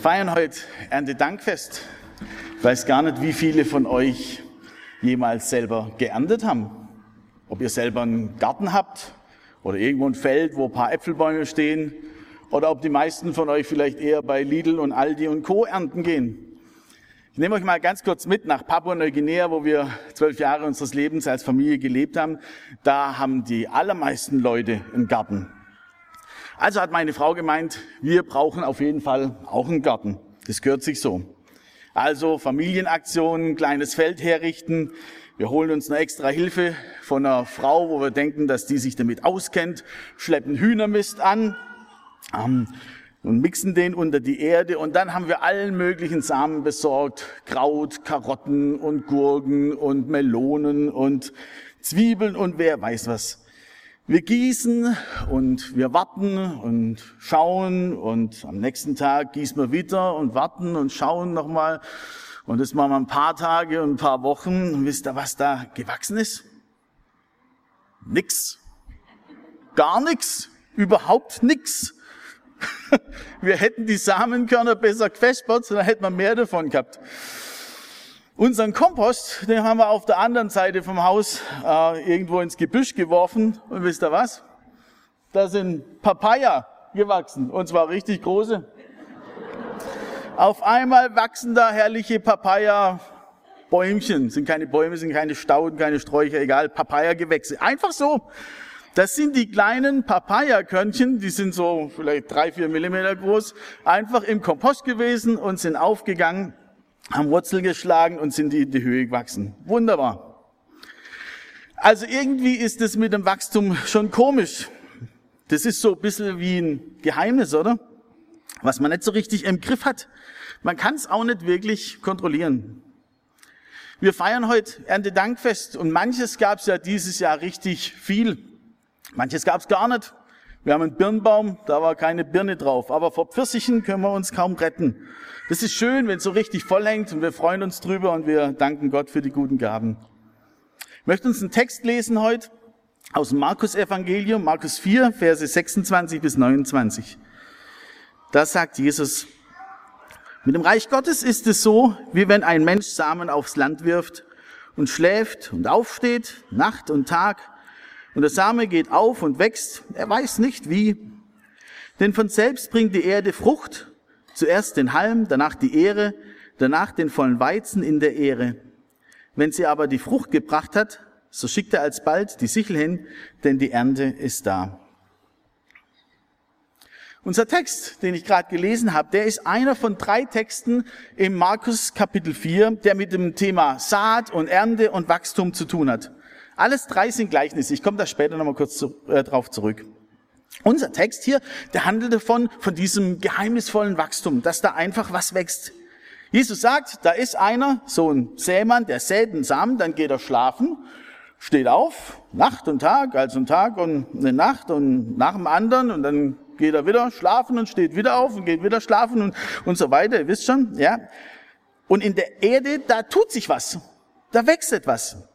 Feiern heute Erntedankfest. Ich weiß gar nicht, wie viele von euch jemals selber geerntet haben. Ob ihr selber einen Garten habt oder irgendwo ein Feld, wo ein paar Äpfelbäume stehen. Oder ob die meisten von euch vielleicht eher bei Lidl und Aldi und Co. ernten gehen. Ich nehme euch mal ganz kurz mit nach Papua-Neuguinea, wo wir zwölf Jahre unseres Lebens als Familie gelebt haben. Da haben die allermeisten Leute einen Garten. Also hat meine Frau gemeint, wir brauchen auf jeden Fall auch einen Garten. Das gehört sich so. Also Familienaktionen, kleines Feld herrichten. Wir holen uns eine extra Hilfe von einer Frau, wo wir denken, dass die sich damit auskennt, schleppen Hühnermist an ähm, und mixen den unter die Erde. Und dann haben wir allen möglichen Samen besorgt. Kraut, Karotten und Gurken und Melonen und Zwiebeln und wer weiß was. Wir gießen und wir warten und schauen und am nächsten Tag gießen wir wieder und warten und schauen nochmal. Und das machen wir ein paar Tage und ein paar Wochen. Und wisst ihr, was da gewachsen ist? Nix. Gar nichts. Überhaupt nichts. Wir hätten die Samenkörner besser gefespert, dann hätten wir mehr davon gehabt. Unseren Kompost, den haben wir auf der anderen Seite vom Haus äh, irgendwo ins Gebüsch geworfen. Und wisst ihr was? Da sind Papaya gewachsen. Und zwar richtig große. Auf einmal wachsen da herrliche Papaya-Bäumchen. Sind keine Bäume, sind keine Stauden, keine Sträucher, egal. Papaya-Gewächse. Einfach so. Das sind die kleinen Papaya-Körnchen, die sind so vielleicht drei, vier Millimeter groß, einfach im Kompost gewesen und sind aufgegangen haben Wurzel geschlagen und sind in die Höhe gewachsen. Wunderbar. Also irgendwie ist es mit dem Wachstum schon komisch. Das ist so ein bisschen wie ein Geheimnis, oder? Was man nicht so richtig im Griff hat. Man kann es auch nicht wirklich kontrollieren. Wir feiern heute Erntedankfest und manches gab es ja dieses Jahr richtig viel. Manches gab es gar nicht. Wir haben einen Birnbaum, da war keine Birne drauf. Aber vor Pfirsichen können wir uns kaum retten. Das ist schön, wenn es so richtig voll hängt und wir freuen uns drüber und wir danken Gott für die guten Gaben. Ich möchte uns einen Text lesen heute aus dem Markus Evangelium, Markus 4, Verse 26 bis 29. Da sagt Jesus, mit dem Reich Gottes ist es so, wie wenn ein Mensch Samen aufs Land wirft und schläft und aufsteht, Nacht und Tag, und der Same geht auf und wächst, er weiß nicht wie. Denn von selbst bringt die Erde Frucht, zuerst den Halm, danach die Ehre, danach den vollen Weizen in der Ehre. Wenn sie aber die Frucht gebracht hat, so schickt er alsbald die Sichel hin, denn die Ernte ist da. Unser Text, den ich gerade gelesen habe, der ist einer von drei Texten im Markus Kapitel 4, der mit dem Thema Saat und Ernte und Wachstum zu tun hat. Alles drei sind Gleichnisse. Ich komme da später nochmal kurz zu, äh, drauf zurück. Unser Text hier, der handelt davon, von diesem geheimnisvollen Wachstum, dass da einfach was wächst. Jesus sagt, da ist einer, so ein Sämann, der sät einen Samen, dann geht er schlafen, steht auf, Nacht und Tag, also ein Tag und eine Nacht und nach dem anderen und dann geht er wieder schlafen und steht wieder auf und geht wieder schlafen und, und so weiter, ihr wisst schon, ja. Und in der Erde, da tut sich was, da wächst etwas.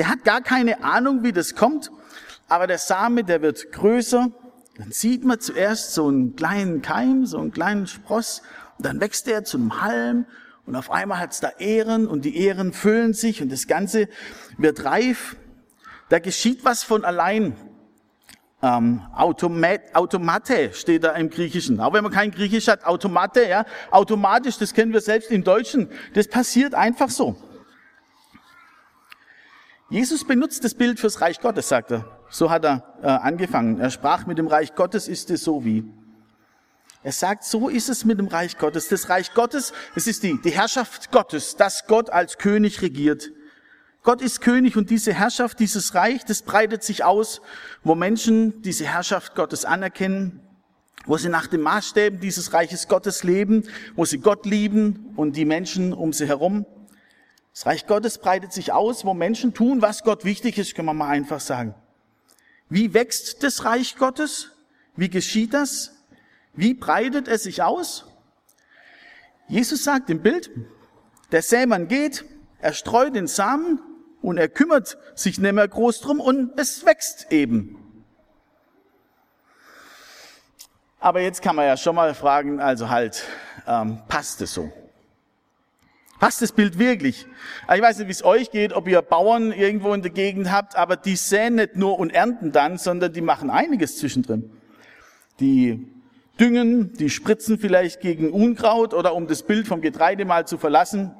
Der hat gar keine Ahnung, wie das kommt, aber der Same, der wird größer. Dann sieht man zuerst so einen kleinen Keim, so einen kleinen Spross, und dann wächst er zu einem Halm, und auf einmal hat es da Ähren, und die Ähren füllen sich, und das Ganze wird reif. Da geschieht was von allein. Ähm, Automat, Automate steht da im Griechischen. Auch wenn man kein Griechisch hat, Automate, ja, automatisch, das kennen wir selbst im Deutschen. Das passiert einfach so. Jesus benutzt das Bild fürs Reich Gottes, sagt er. So hat er äh, angefangen. Er sprach, mit dem Reich Gottes ist es so wie. Er sagt, so ist es mit dem Reich Gottes. Das Reich Gottes, es ist die, die Herrschaft Gottes, dass Gott als König regiert. Gott ist König und diese Herrschaft, dieses Reich, das breitet sich aus, wo Menschen diese Herrschaft Gottes anerkennen, wo sie nach den Maßstäben dieses Reiches Gottes leben, wo sie Gott lieben und die Menschen um sie herum. Das Reich Gottes breitet sich aus, wo Menschen tun, was Gott wichtig ist, können wir mal einfach sagen. Wie wächst das Reich Gottes? Wie geschieht das? Wie breitet es sich aus? Jesus sagt im Bild, der Sämann geht, er streut den Samen und er kümmert sich nicht mehr groß drum und es wächst eben. Aber jetzt kann man ja schon mal fragen, also halt, ähm, passt es so? Passt das Bild wirklich? Also ich weiß nicht, wie es euch geht, ob ihr Bauern irgendwo in der Gegend habt, aber die säen nicht nur und ernten dann, sondern die machen einiges zwischendrin. Die düngen, die spritzen vielleicht gegen Unkraut oder um das Bild vom Getreide mal zu verlassen,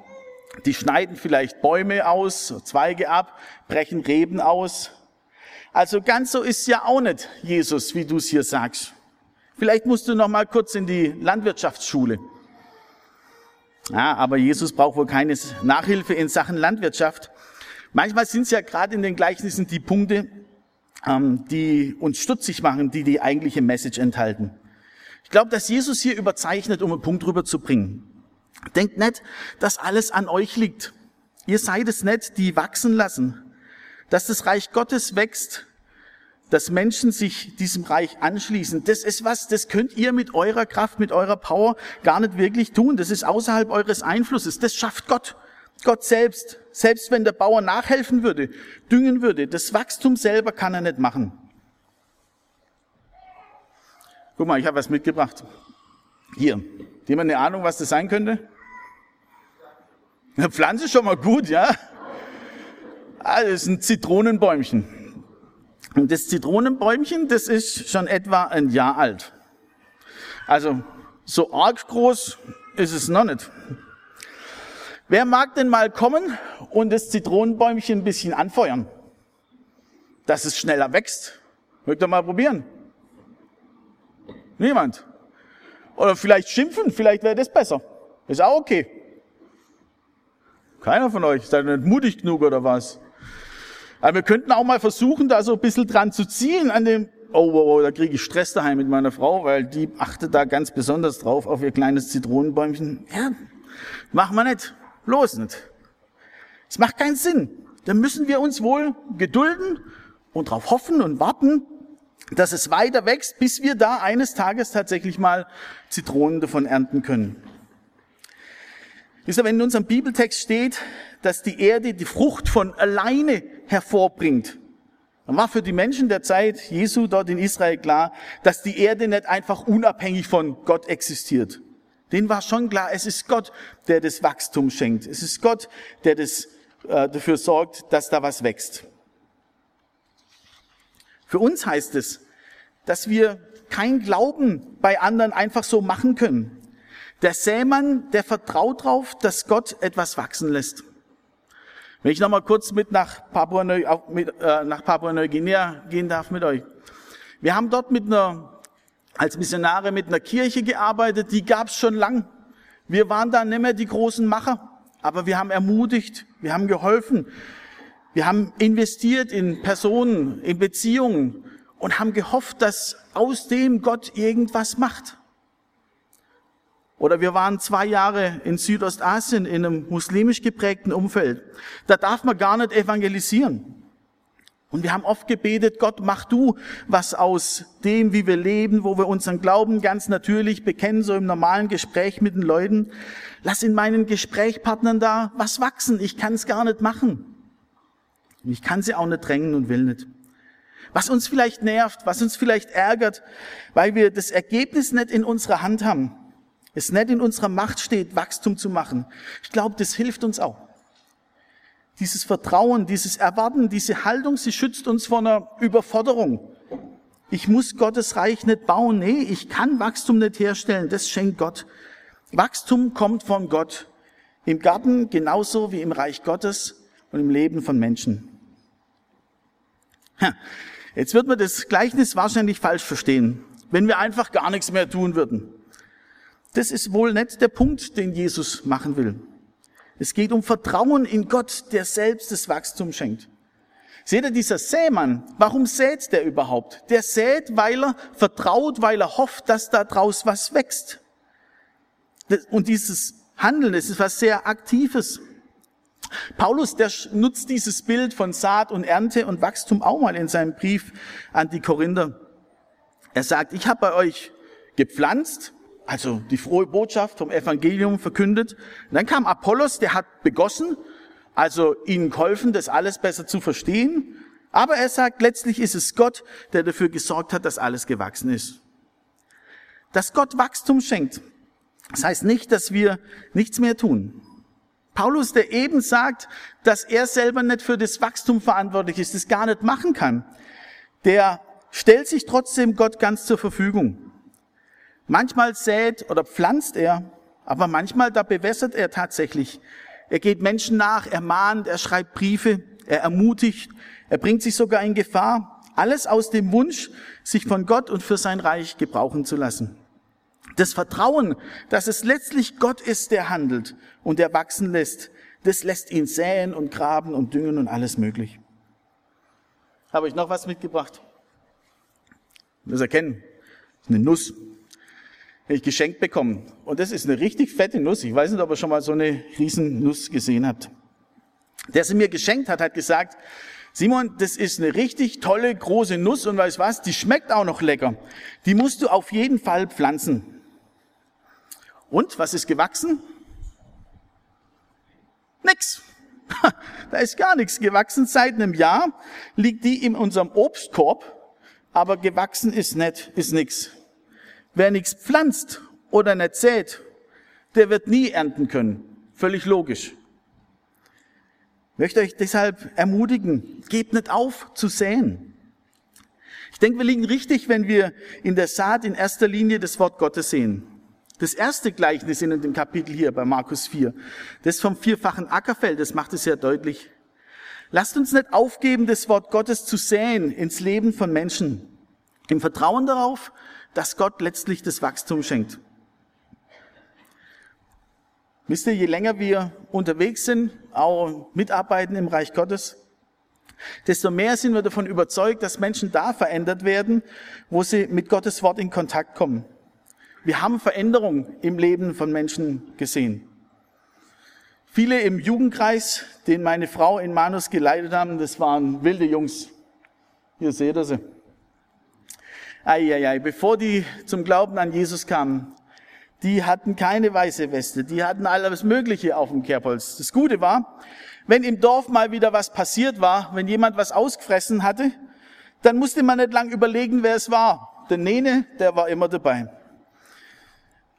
die schneiden vielleicht Bäume aus, Zweige ab, brechen Reben aus. Also ganz so ist ja auch nicht Jesus, wie du es hier sagst. Vielleicht musst du noch mal kurz in die Landwirtschaftsschule. Ja, aber Jesus braucht wohl keine Nachhilfe in Sachen Landwirtschaft. Manchmal sind es ja gerade in den Gleichnissen die Punkte, ähm, die uns stutzig machen, die die eigentliche Message enthalten. Ich glaube, dass Jesus hier überzeichnet, um einen Punkt rüberzubringen. Denkt nicht, dass alles an euch liegt. Ihr seid es nicht, die wachsen lassen. Dass das Reich Gottes wächst, dass Menschen sich diesem Reich anschließen. Das ist was, das könnt ihr mit eurer Kraft, mit eurer Power gar nicht wirklich tun. Das ist außerhalb eures Einflusses. Das schafft Gott. Gott selbst. Selbst wenn der Bauer nachhelfen würde, düngen würde, das Wachstum selber kann er nicht machen. Guck mal, ich habe was mitgebracht. Hier. Jemand eine Ahnung, was das sein könnte? Eine Pflanze ist schon mal gut, ja? Ah, das ist ein Zitronenbäumchen. Und das Zitronenbäumchen, das ist schon etwa ein Jahr alt. Also so arg groß ist es noch nicht. Wer mag denn mal kommen und das Zitronenbäumchen ein bisschen anfeuern? Dass es schneller wächst. Mögt ihr mal probieren? Niemand. Oder vielleicht schimpfen, vielleicht wäre das besser. Ist auch okay. Keiner von euch. Seid ihr nicht mutig genug oder was? Aber wir könnten auch mal versuchen, da so ein bisschen dran zu ziehen an dem, oh, oh, oh da kriege ich Stress daheim mit meiner Frau, weil die achtet da ganz besonders drauf auf ihr kleines Zitronenbäumchen. Ja, machen wir nicht. Los nicht. Es macht keinen Sinn. Da müssen wir uns wohl gedulden und darauf hoffen und warten, dass es weiter wächst, bis wir da eines Tages tatsächlich mal Zitronen davon ernten können. Ihr, wenn in unserem Bibeltext steht, dass die Erde die Frucht von alleine hervorbringt, dann war für die Menschen der Zeit Jesu dort in Israel klar, dass die Erde nicht einfach unabhängig von Gott existiert. Denen war schon klar, es ist Gott, der das Wachstum schenkt. Es ist Gott, der das, äh, dafür sorgt, dass da was wächst. Für uns heißt es, dass wir kein Glauben bei anderen einfach so machen können. Der Sämann, der vertraut darauf, dass Gott etwas wachsen lässt. Wenn ich nochmal kurz mit nach Papua, Neu, mit, äh, Papua Neuguinea gehen darf mit euch. Wir haben dort mit einer, als Missionare mit einer Kirche gearbeitet, die gab es schon lang. Wir waren da nicht mehr die großen Macher, aber wir haben ermutigt, wir haben geholfen, wir haben investiert in Personen, in Beziehungen und haben gehofft, dass aus dem Gott irgendwas macht. Oder wir waren zwei Jahre in Südostasien in einem muslimisch geprägten Umfeld. Da darf man gar nicht evangelisieren. Und wir haben oft gebetet, Gott, mach du was aus dem, wie wir leben, wo wir unseren Glauben ganz natürlich bekennen, so im normalen Gespräch mit den Leuten. Lass in meinen Gesprächspartnern da was wachsen. Ich kann es gar nicht machen. Und ich kann sie auch nicht drängen und will nicht. Was uns vielleicht nervt, was uns vielleicht ärgert, weil wir das Ergebnis nicht in unserer Hand haben. Es nicht in unserer Macht steht, Wachstum zu machen. Ich glaube, das hilft uns auch. Dieses Vertrauen, dieses Erwarten, diese Haltung, sie schützt uns vor einer Überforderung. Ich muss Gottes Reich nicht bauen. Nee, ich kann Wachstum nicht herstellen. Das schenkt Gott. Wachstum kommt von Gott. Im Garten genauso wie im Reich Gottes und im Leben von Menschen. Jetzt wird man das Gleichnis wahrscheinlich falsch verstehen, wenn wir einfach gar nichts mehr tun würden. Das ist wohl nicht der Punkt, den Jesus machen will. Es geht um Vertrauen in Gott, der selbst das Wachstum schenkt. Seht ihr, dieser Sämann, warum sät der überhaupt? Der sät, weil er vertraut, weil er hofft, dass da draus was wächst. Und dieses Handeln, das ist was sehr Aktives. Paulus, der nutzt dieses Bild von Saat und Ernte und Wachstum auch mal in seinem Brief an die Korinther. Er sagt, ich habe bei euch gepflanzt, also die frohe Botschaft vom Evangelium verkündet. Und dann kam Apollos, der hat begossen, also ihnen geholfen, das alles besser zu verstehen. Aber er sagt, letztlich ist es Gott, der dafür gesorgt hat, dass alles gewachsen ist. Dass Gott Wachstum schenkt, das heißt nicht, dass wir nichts mehr tun. Paulus, der eben sagt, dass er selber nicht für das Wachstum verantwortlich ist, das gar nicht machen kann, der stellt sich trotzdem Gott ganz zur Verfügung. Manchmal sät oder pflanzt er, aber manchmal da bewässert er tatsächlich. Er geht Menschen nach, er mahnt, er schreibt Briefe, er ermutigt, er bringt sich sogar in Gefahr. Alles aus dem Wunsch, sich von Gott und für sein Reich gebrauchen zu lassen. Das Vertrauen, dass es letztlich Gott ist, der handelt und der wachsen lässt, das lässt ihn säen und graben und düngen und alles möglich. Habe ich noch was mitgebracht? Das erkennen. Das ist eine Nuss. Ich geschenkt bekommen. Und das ist eine richtig fette Nuss. Ich weiß nicht, ob ihr schon mal so eine riesen Nuss gesehen habt. Der sie mir geschenkt hat, hat gesagt, Simon, das ist eine richtig tolle große Nuss und weißt was, die schmeckt auch noch lecker. Die musst du auf jeden Fall pflanzen. Und was ist gewachsen? Nix. Da ist gar nichts gewachsen. Seit einem Jahr liegt die in unserem Obstkorb, aber gewachsen ist nicht, ist nix. Wer nichts pflanzt oder nicht sät, der wird nie ernten können. Völlig logisch. Ich möchte euch deshalb ermutigen, gebt nicht auf zu säen. Ich denke, wir liegen richtig, wenn wir in der Saat in erster Linie das Wort Gottes sehen. Das erste Gleichnis in dem Kapitel hier bei Markus 4, das vom vierfachen Ackerfeld, das macht es sehr deutlich. Lasst uns nicht aufgeben, das Wort Gottes zu säen ins Leben von Menschen, im Vertrauen darauf, dass Gott letztlich das Wachstum schenkt. Wisst ihr, je länger wir unterwegs sind, auch mitarbeiten im Reich Gottes, desto mehr sind wir davon überzeugt, dass Menschen da verändert werden, wo sie mit Gottes Wort in Kontakt kommen. Wir haben Veränderungen im Leben von Menschen gesehen. Viele im Jugendkreis, den meine Frau in Manus geleitet haben, das waren wilde Jungs. Hier seht ihr sie. Eieiei, bevor die zum Glauben an Jesus kamen, die hatten keine weiße Weste, die hatten alles Mögliche auf dem Kerbholz. Das Gute war, wenn im Dorf mal wieder was passiert war, wenn jemand was ausgefressen hatte, dann musste man nicht lang überlegen, wer es war. Der Nene, der war immer dabei.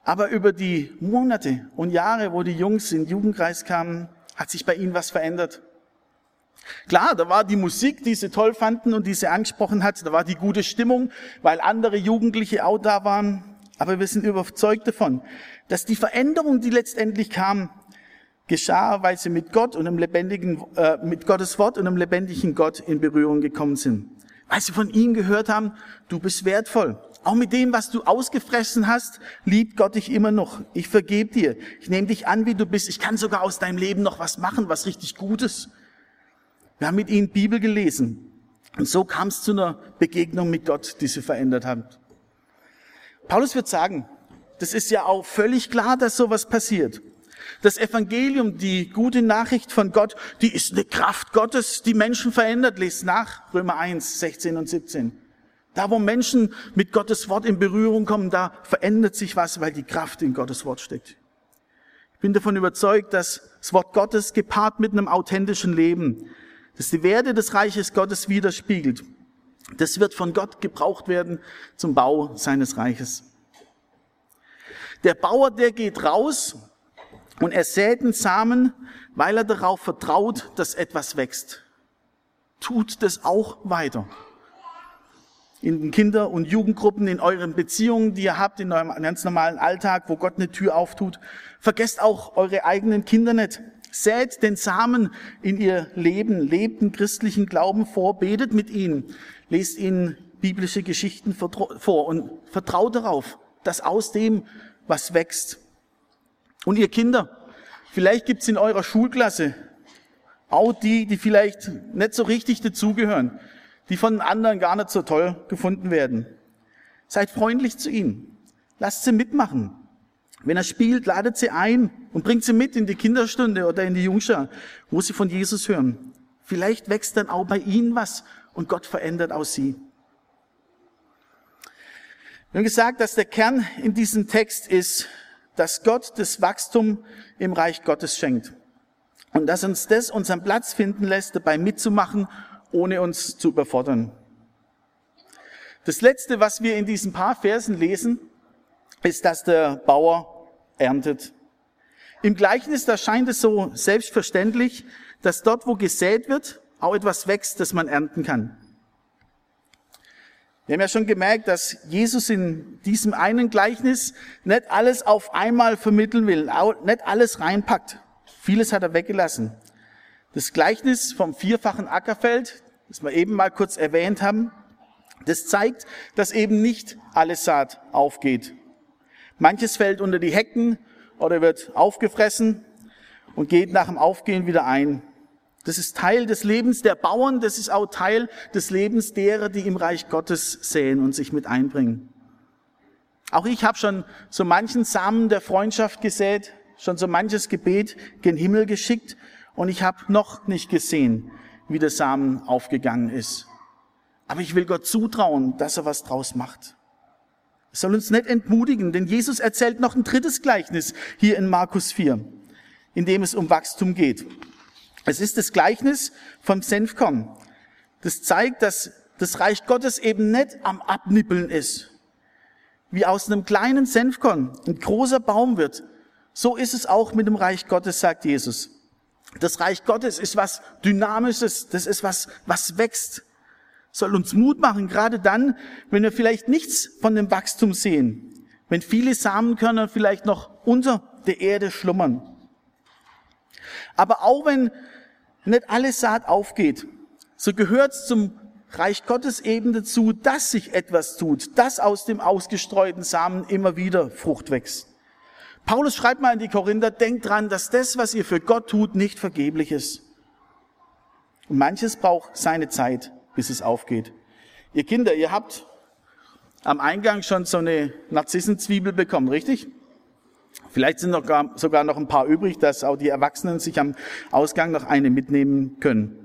Aber über die Monate und Jahre, wo die Jungs in den Jugendkreis kamen, hat sich bei ihnen was verändert. Klar, da war die Musik, die sie toll fanden und die sie angesprochen hat, da war die gute Stimmung, weil andere Jugendliche auch da waren. Aber wir sind überzeugt davon, dass die Veränderung, die letztendlich kam, geschah, weil sie mit Gott und einem lebendigen, äh, mit Gottes Wort und einem lebendigen Gott in Berührung gekommen sind. Weil sie von ihm gehört haben, du bist wertvoll. Auch mit dem, was du ausgefressen hast, liebt Gott dich immer noch. Ich vergebe dir. Ich nehme dich an, wie du bist. Ich kann sogar aus deinem Leben noch was machen, was richtig Gutes. Wir haben mit ihnen Bibel gelesen. Und so kam es zu einer Begegnung mit Gott, die sie verändert hat. Paulus wird sagen, das ist ja auch völlig klar, dass sowas passiert. Das Evangelium, die gute Nachricht von Gott, die ist eine Kraft Gottes, die Menschen verändert. Lest nach Römer 1, 16 und 17. Da, wo Menschen mit Gottes Wort in Berührung kommen, da verändert sich was, weil die Kraft in Gottes Wort steckt. Ich bin davon überzeugt, dass das Wort Gottes gepaart mit einem authentischen Leben, das die Werte des Reiches Gottes widerspiegelt, das wird von Gott gebraucht werden zum Bau seines Reiches. Der Bauer, der geht raus und er sät den Samen, weil er darauf vertraut, dass etwas wächst. Tut das auch weiter in den Kinder- und Jugendgruppen, in euren Beziehungen, die ihr habt, in eurem ganz normalen Alltag, wo Gott eine Tür auftut. Vergesst auch eure eigenen Kinder nicht. Sät den Samen in ihr Leben, lebt einen christlichen Glauben vor, betet mit ihnen, lest ihnen biblische Geschichten vor und vertraut darauf, dass aus dem was wächst. Und ihr Kinder, Vielleicht gibt's in eurer Schulklasse auch die, die vielleicht nicht so richtig dazugehören, die von anderen gar nicht so toll gefunden werden. Seid freundlich zu ihnen. Lasst sie mitmachen. Wenn er spielt, ladet sie ein und bringt sie mit in die Kinderstunde oder in die Jungschar, wo sie von Jesus hören. Vielleicht wächst dann auch bei ihnen was und Gott verändert auch sie. Wir haben gesagt, dass der Kern in diesem Text ist, dass Gott das Wachstum im Reich Gottes schenkt. Und dass uns das unseren Platz finden lässt, dabei mitzumachen, ohne uns zu überfordern. Das Letzte, was wir in diesen paar Versen lesen, ist, dass der Bauer erntet. Im Gleichnis, da scheint es so selbstverständlich, dass dort, wo gesät wird, auch etwas wächst, das man ernten kann. Wir haben ja schon gemerkt, dass Jesus in diesem einen Gleichnis nicht alles auf einmal vermitteln will, nicht alles reinpackt. Vieles hat er weggelassen. Das Gleichnis vom vierfachen Ackerfeld, das wir eben mal kurz erwähnt haben, das zeigt, dass eben nicht alles Saat aufgeht. Manches fällt unter die Hecken oder wird aufgefressen und geht nach dem Aufgehen wieder ein. Das ist Teil des Lebens der Bauern, das ist auch Teil des Lebens derer, die im Reich Gottes säen und sich mit einbringen. Auch ich habe schon so manchen Samen der Freundschaft gesät, schon so manches Gebet gen Himmel geschickt und ich habe noch nicht gesehen, wie der Samen aufgegangen ist. Aber ich will Gott zutrauen, dass er was draus macht. Soll uns nicht entmutigen, denn Jesus erzählt noch ein drittes Gleichnis hier in Markus 4, in dem es um Wachstum geht. Es ist das Gleichnis vom Senfkorn. Das zeigt, dass das Reich Gottes eben nicht am Abnippeln ist. Wie aus einem kleinen Senfkorn ein großer Baum wird, so ist es auch mit dem Reich Gottes, sagt Jesus. Das Reich Gottes ist was Dynamisches, das ist was, was wächst. Soll uns Mut machen, gerade dann, wenn wir vielleicht nichts von dem Wachstum sehen. Wenn viele Samenkörner vielleicht noch unter der Erde schlummern. Aber auch wenn nicht alles Saat aufgeht, so gehört es zum Reich Gottes eben dazu, dass sich etwas tut, dass aus dem ausgestreuten Samen immer wieder Frucht wächst. Paulus schreibt mal in die Korinther, denkt dran, dass das, was ihr für Gott tut, nicht vergeblich ist. Und manches braucht seine Zeit, bis es aufgeht. Ihr Kinder, ihr habt am Eingang schon so eine Narzissenzwiebel bekommen, richtig? Vielleicht sind noch gar, sogar noch ein paar übrig, dass auch die Erwachsenen sich am Ausgang noch eine mitnehmen können.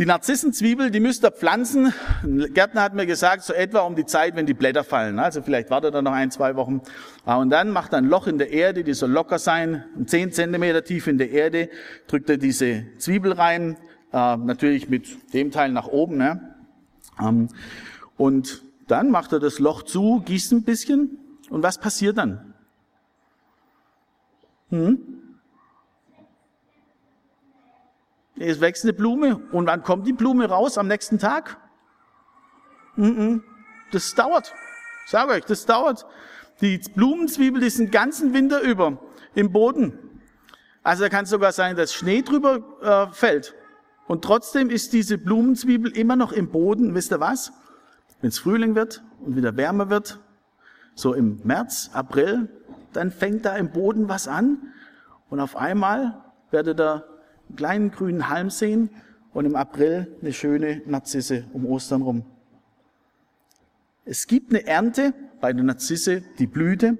Die Narzissenzwiebel, die müsst ihr pflanzen. Ein Gärtner hat mir gesagt, so etwa um die Zeit, wenn die Blätter fallen. Also vielleicht wartet er noch ein, zwei Wochen. Ah, und dann macht er ein Loch in der Erde, die soll locker sein, zehn Zentimeter tief in der Erde, drückt er diese Zwiebel rein, äh, natürlich mit dem Teil nach oben. Ne? Ähm, und dann macht er das Loch zu, gießt ein bisschen. Und was passiert dann? Hm? Es wächst eine Blume. Und wann kommt die Blume raus? Am nächsten Tag? Das dauert. Sage euch, das dauert. Die Blumenzwiebel, die sind ganzen Winter über im Boden. Also da kann es sogar sein, dass Schnee drüber äh, fällt. Und trotzdem ist diese Blumenzwiebel immer noch im Boden. Wisst ihr was? Wenn es Frühling wird und wieder wärmer wird, so im März, April, dann fängt da im Boden was an und auf einmal werdet ihr einen kleinen grünen Halm sehen und im April eine schöne Narzisse um Ostern rum. Es gibt eine Ernte bei der Narzisse, die Blüte.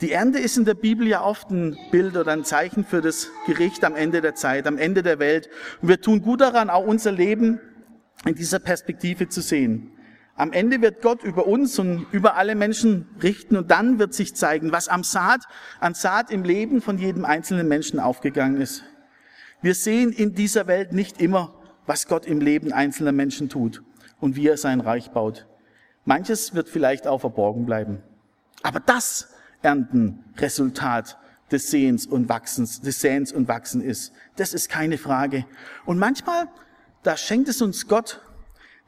Die Ernte ist in der Bibel ja oft ein Bild oder ein Zeichen für das Gericht am Ende der Zeit, am Ende der Welt. Und wir tun gut daran, auch unser Leben in dieser Perspektive zu sehen. Am Ende wird Gott über uns und über alle Menschen richten und dann wird sich zeigen, was am Saat, an Saat im Leben von jedem einzelnen Menschen aufgegangen ist. Wir sehen in dieser Welt nicht immer, was Gott im Leben einzelner Menschen tut und wie er sein Reich baut. Manches wird vielleicht auch verborgen bleiben. Aber das ernten Resultat des Sehens und Wachsens, des Säens und Wachsen ist. Das ist keine Frage. Und manchmal, da schenkt es uns Gott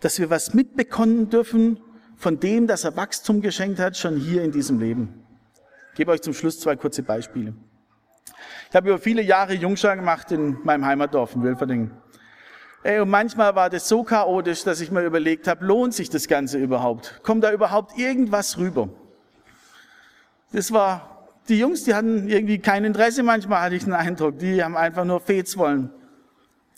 dass wir was mitbekommen dürfen von dem, dass er Wachstum geschenkt hat, schon hier in diesem Leben. Ich gebe euch zum Schluss zwei kurze Beispiele. Ich habe über viele Jahre Jungschar gemacht in meinem Heimatdorf in Wilferdingen. Ey, und manchmal war das so chaotisch, dass ich mir überlegt habe, lohnt sich das Ganze überhaupt? Kommt da überhaupt irgendwas rüber? Das war die Jungs, die hatten irgendwie kein Interesse manchmal, hatte ich den Eindruck. Die haben einfach nur Fets wollen.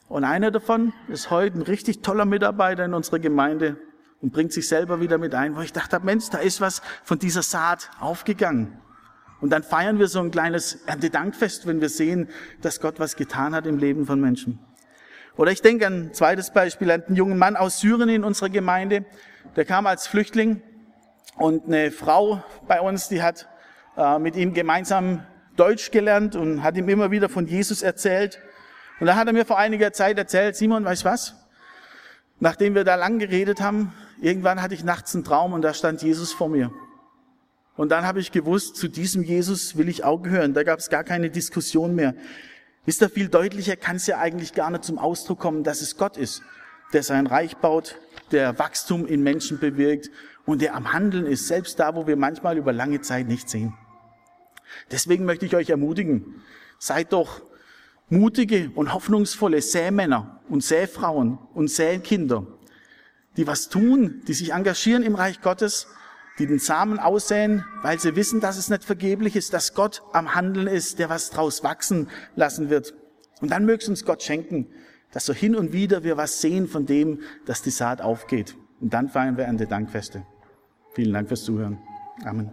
Und einer davon ist heute ein richtig toller Mitarbeiter in unserer Gemeinde und bringt sich selber wieder mit ein, wo ich dachte, Mensch, da ist was von dieser Saat aufgegangen. Und dann feiern wir so ein kleines Erntedankfest, wenn wir sehen, dass Gott was getan hat im Leben von Menschen. Oder ich denke an ein zweites Beispiel, an einen jungen Mann aus Syrien in unserer Gemeinde, der kam als Flüchtling und eine Frau bei uns, die hat äh, mit ihm gemeinsam Deutsch gelernt und hat ihm immer wieder von Jesus erzählt. Und da hat er mir vor einiger Zeit erzählt, Simon, weißt was? Nachdem wir da lang geredet haben, irgendwann hatte ich nachts einen Traum und da stand Jesus vor mir. Und dann habe ich gewusst, zu diesem Jesus will ich auch gehören. Da gab es gar keine Diskussion mehr. Wisst ihr, viel deutlicher kann es ja eigentlich gar nicht zum Ausdruck kommen, dass es Gott ist, der sein Reich baut, der Wachstum in Menschen bewirkt und der am Handeln ist, selbst da, wo wir manchmal über lange Zeit nicht sehen. Deswegen möchte ich euch ermutigen, seid doch mutige und hoffnungsvolle Sämänner und Säfrauen und Säkinder, die was tun, die sich engagieren im Reich Gottes, die den Samen aussäen, weil sie wissen, dass es nicht vergeblich ist, dass Gott am Handeln ist, der was draus wachsen lassen wird. Und dann möge uns Gott schenken, dass so hin und wieder wir was sehen von dem, dass die Saat aufgeht. Und dann feiern wir an der Dankfeste. Vielen Dank fürs Zuhören. Amen.